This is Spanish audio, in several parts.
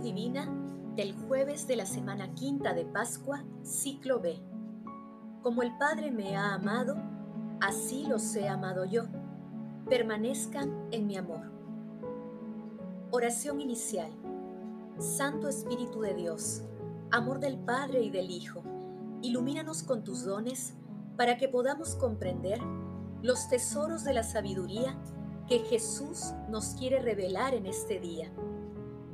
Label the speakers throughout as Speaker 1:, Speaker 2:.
Speaker 1: Divina del jueves de la semana quinta de Pascua, ciclo B. Como el Padre me ha amado, así los he amado yo. Permanezcan en mi amor. Oración inicial. Santo Espíritu de Dios, amor del Padre y del Hijo, ilumínanos con tus dones para que podamos comprender los tesoros de la sabiduría que Jesús nos quiere revelar en este día.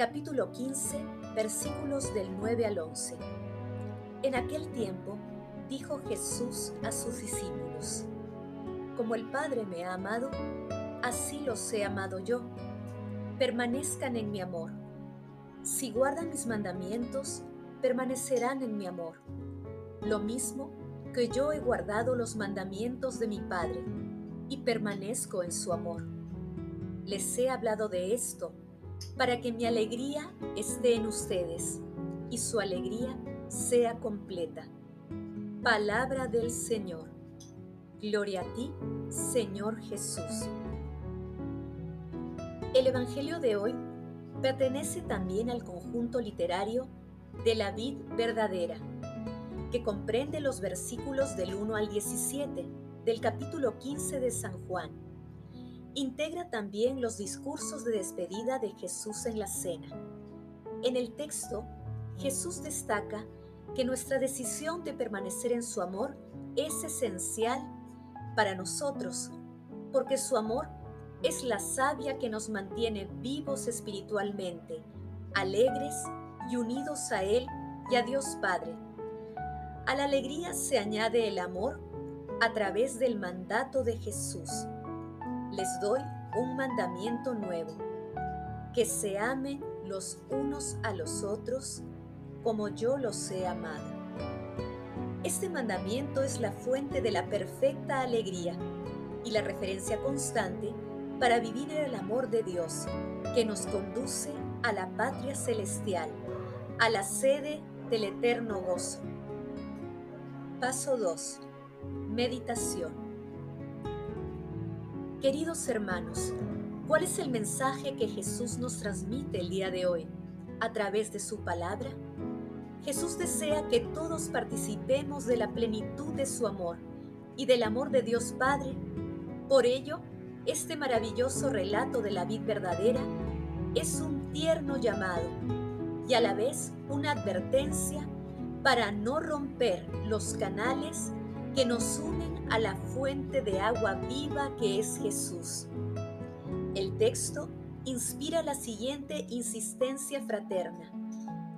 Speaker 1: capítulo 15, versículos del 9 al 11. En aquel tiempo dijo Jesús a sus discípulos, Como el Padre me ha amado, así los he amado yo. Permanezcan en mi amor. Si guardan mis mandamientos, permanecerán en mi amor. Lo mismo que yo he guardado los mandamientos de mi Padre y permanezco en su amor les he hablado de esto para que mi alegría esté en ustedes y su alegría sea completa. Palabra del Señor. Gloria a ti, Señor Jesús. El Evangelio de hoy pertenece también al conjunto literario de la vid verdadera, que comprende los versículos del 1 al 17 del capítulo 15 de San Juan integra también los discursos de despedida de Jesús en la cena. En el texto, Jesús destaca que nuestra decisión de permanecer en su amor es esencial para nosotros, porque su amor es la savia que nos mantiene vivos espiritualmente, alegres y unidos a Él y a Dios Padre. A la alegría se añade el amor a través del mandato de Jesús les doy un mandamiento nuevo, que se amen los unos a los otros como yo los he amado. Este mandamiento es la fuente de la perfecta alegría y la referencia constante para vivir en el amor de Dios, que nos conduce a la patria celestial, a la sede del eterno gozo. Paso 2. Meditación. Queridos hermanos, ¿cuál es el mensaje que Jesús nos transmite el día de hoy a través de su palabra? Jesús desea que todos participemos de la plenitud de su amor y del amor de Dios Padre. Por ello, este maravilloso relato de la vida verdadera es un tierno llamado y a la vez una advertencia para no romper los canales que nos unen a la fuente de agua viva que es Jesús. El texto inspira la siguiente insistencia fraterna,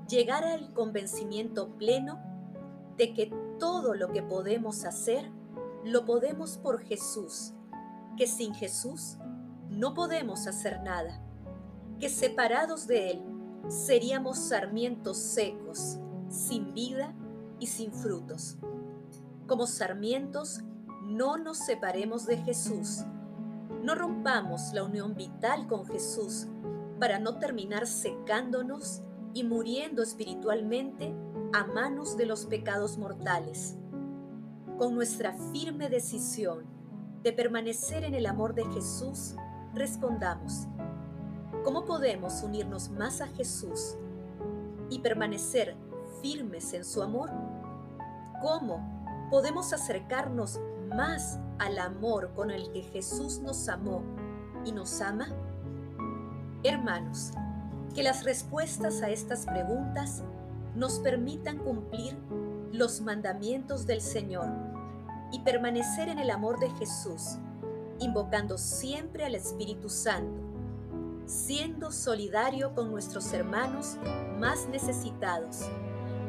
Speaker 1: llegar al convencimiento pleno de que todo lo que podemos hacer, lo podemos por Jesús, que sin Jesús no podemos hacer nada, que separados de Él seríamos sarmientos secos, sin vida y sin frutos. Como sarmientos, no nos separemos de Jesús. No rompamos la unión vital con Jesús para no terminar secándonos y muriendo espiritualmente a manos de los pecados mortales. Con nuestra firme decisión de permanecer en el amor de Jesús, respondamos, ¿cómo podemos unirnos más a Jesús y permanecer firmes en su amor? ¿Cómo podemos acercarnos más al amor con el que Jesús nos amó y nos ama? Hermanos, que las respuestas a estas preguntas nos permitan cumplir los mandamientos del Señor y permanecer en el amor de Jesús, invocando siempre al Espíritu Santo, siendo solidario con nuestros hermanos más necesitados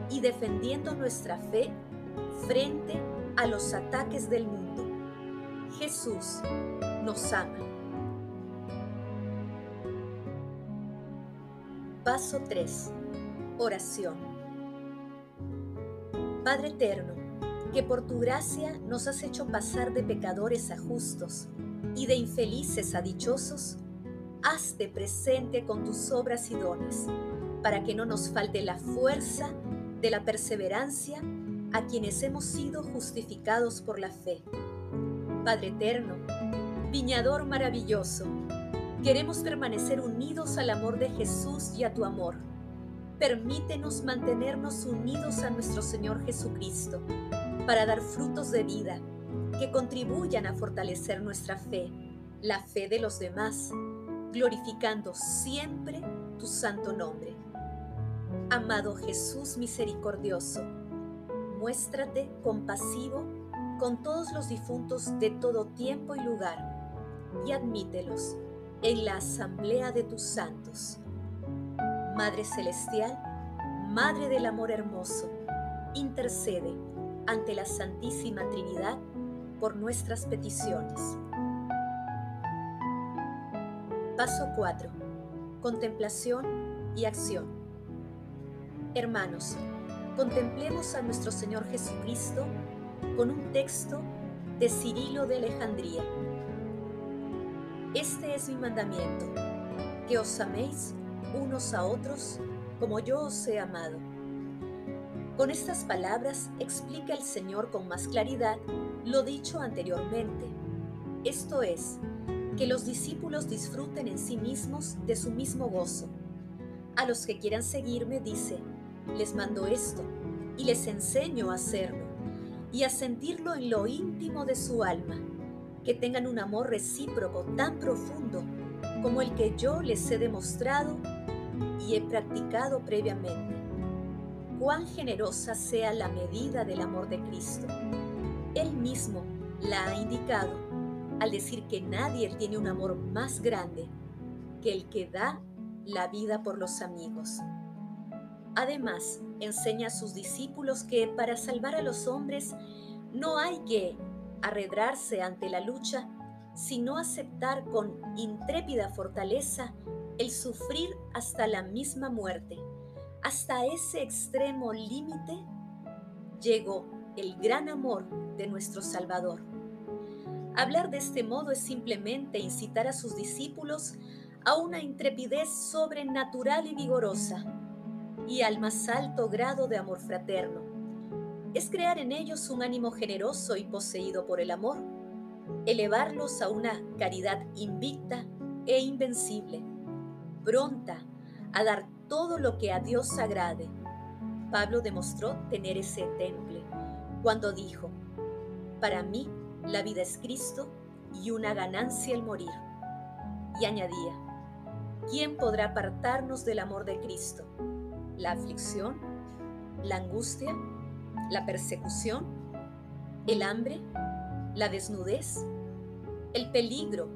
Speaker 1: y defendiendo nuestra fe frente a los ataques del mundo. Jesús nos ama. Paso 3. Oración. Padre eterno, que por tu gracia nos has hecho pasar de pecadores a justos y de infelices a dichosos, hazte presente con tus obras y dones, para que no nos falte la fuerza de la perseverancia a quienes hemos sido justificados por la fe. Padre eterno, viñador maravilloso, queremos permanecer unidos al amor de Jesús y a tu amor. Permítenos mantenernos unidos a nuestro Señor Jesucristo para dar frutos de vida que contribuyan a fortalecer nuestra fe, la fe de los demás, glorificando siempre tu santo nombre. Amado Jesús misericordioso, muéstrate compasivo con todos los difuntos de todo tiempo y lugar y admítelos en la asamblea de tus santos. Madre Celestial, Madre del Amor Hermoso, intercede ante la Santísima Trinidad por nuestras peticiones. Paso 4. Contemplación y acción. Hermanos, contemplemos a nuestro Señor Jesucristo con un texto de Cirilo de Alejandría. Este es mi mandamiento, que os améis unos a otros como yo os he amado. Con estas palabras explica el Señor con más claridad lo dicho anteriormente. Esto es, que los discípulos disfruten en sí mismos de su mismo gozo. A los que quieran seguirme dice, les mando esto y les enseño a hacerlo y a sentirlo en lo íntimo de su alma, que tengan un amor recíproco tan profundo como el que yo les he demostrado y he practicado previamente. Cuán generosa sea la medida del amor de Cristo. Él mismo la ha indicado al decir que nadie tiene un amor más grande que el que da la vida por los amigos. Además, enseña a sus discípulos que para salvar a los hombres no hay que arredrarse ante la lucha, sino aceptar con intrépida fortaleza el sufrir hasta la misma muerte. Hasta ese extremo límite llegó el gran amor de nuestro Salvador. Hablar de este modo es simplemente incitar a sus discípulos a una intrepidez sobrenatural y vigorosa y al más alto grado de amor fraterno. Es crear en ellos un ánimo generoso y poseído por el amor, elevarlos a una caridad invicta e invencible, pronta a dar todo lo que a Dios agrade. Pablo demostró tener ese temple cuando dijo, para mí la vida es Cristo y una ganancia el morir. Y añadía, ¿quién podrá apartarnos del amor de Cristo? La aflicción, la angustia, la persecución, el hambre, la desnudez, el peligro,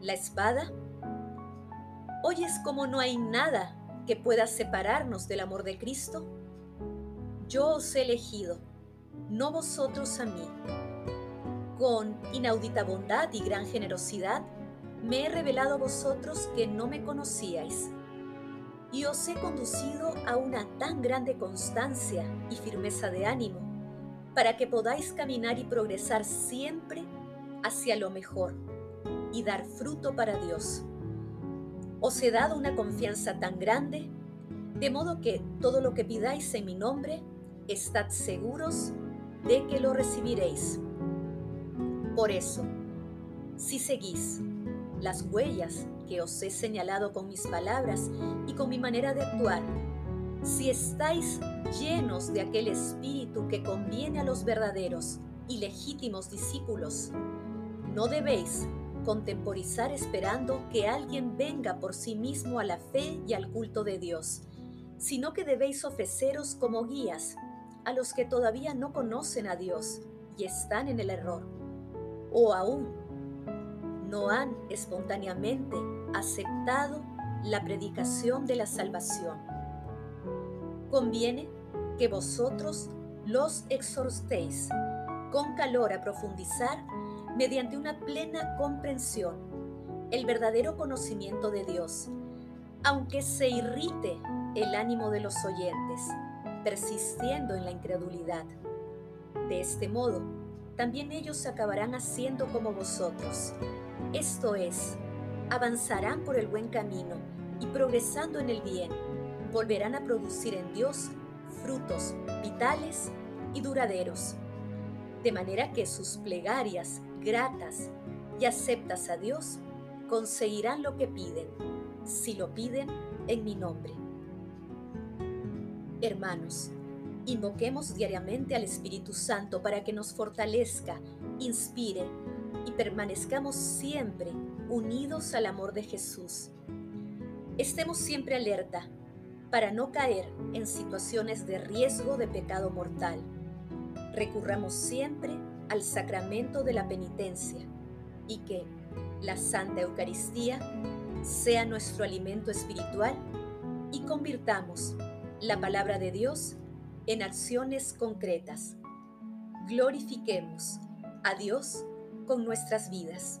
Speaker 1: la espada. ¿Oyes cómo no hay nada que pueda separarnos del amor de Cristo? Yo os he elegido, no vosotros a mí. Con inaudita bondad y gran generosidad, me he revelado a vosotros que no me conocíais y os he conducido a una tan grande constancia y firmeza de ánimo, para que podáis caminar y progresar siempre hacia lo mejor y dar fruto para Dios. Os he dado una confianza tan grande, de modo que todo lo que pidáis en mi nombre, estad seguros de que lo recibiréis. Por eso, si seguís las huellas que os he señalado con mis palabras y con mi manera de actuar, si estáis llenos de aquel espíritu que conviene a los verdaderos y legítimos discípulos, no debéis contemporizar esperando que alguien venga por sí mismo a la fe y al culto de Dios, sino que debéis ofreceros como guías a los que todavía no conocen a Dios y están en el error, o aún no han espontáneamente aceptado la predicación de la salvación. Conviene que vosotros los exhortéis con calor a profundizar mediante una plena comprensión el verdadero conocimiento de Dios, aunque se irrite el ánimo de los oyentes, persistiendo en la incredulidad. De este modo, también ellos acabarán haciendo como vosotros. Esto es, avanzarán por el buen camino y progresando en el bien, volverán a producir en Dios frutos vitales y duraderos, de manera que sus plegarias gratas y aceptas a Dios conseguirán lo que piden, si lo piden en mi nombre. Hermanos, invoquemos diariamente al Espíritu Santo para que nos fortalezca, inspire y permanezcamos siempre unidos al amor de Jesús. Estemos siempre alerta para no caer en situaciones de riesgo de pecado mortal. Recurramos siempre al sacramento de la penitencia y que la Santa Eucaristía sea nuestro alimento espiritual y convirtamos la palabra de Dios en acciones concretas. Glorifiquemos a Dios con nuestras vidas.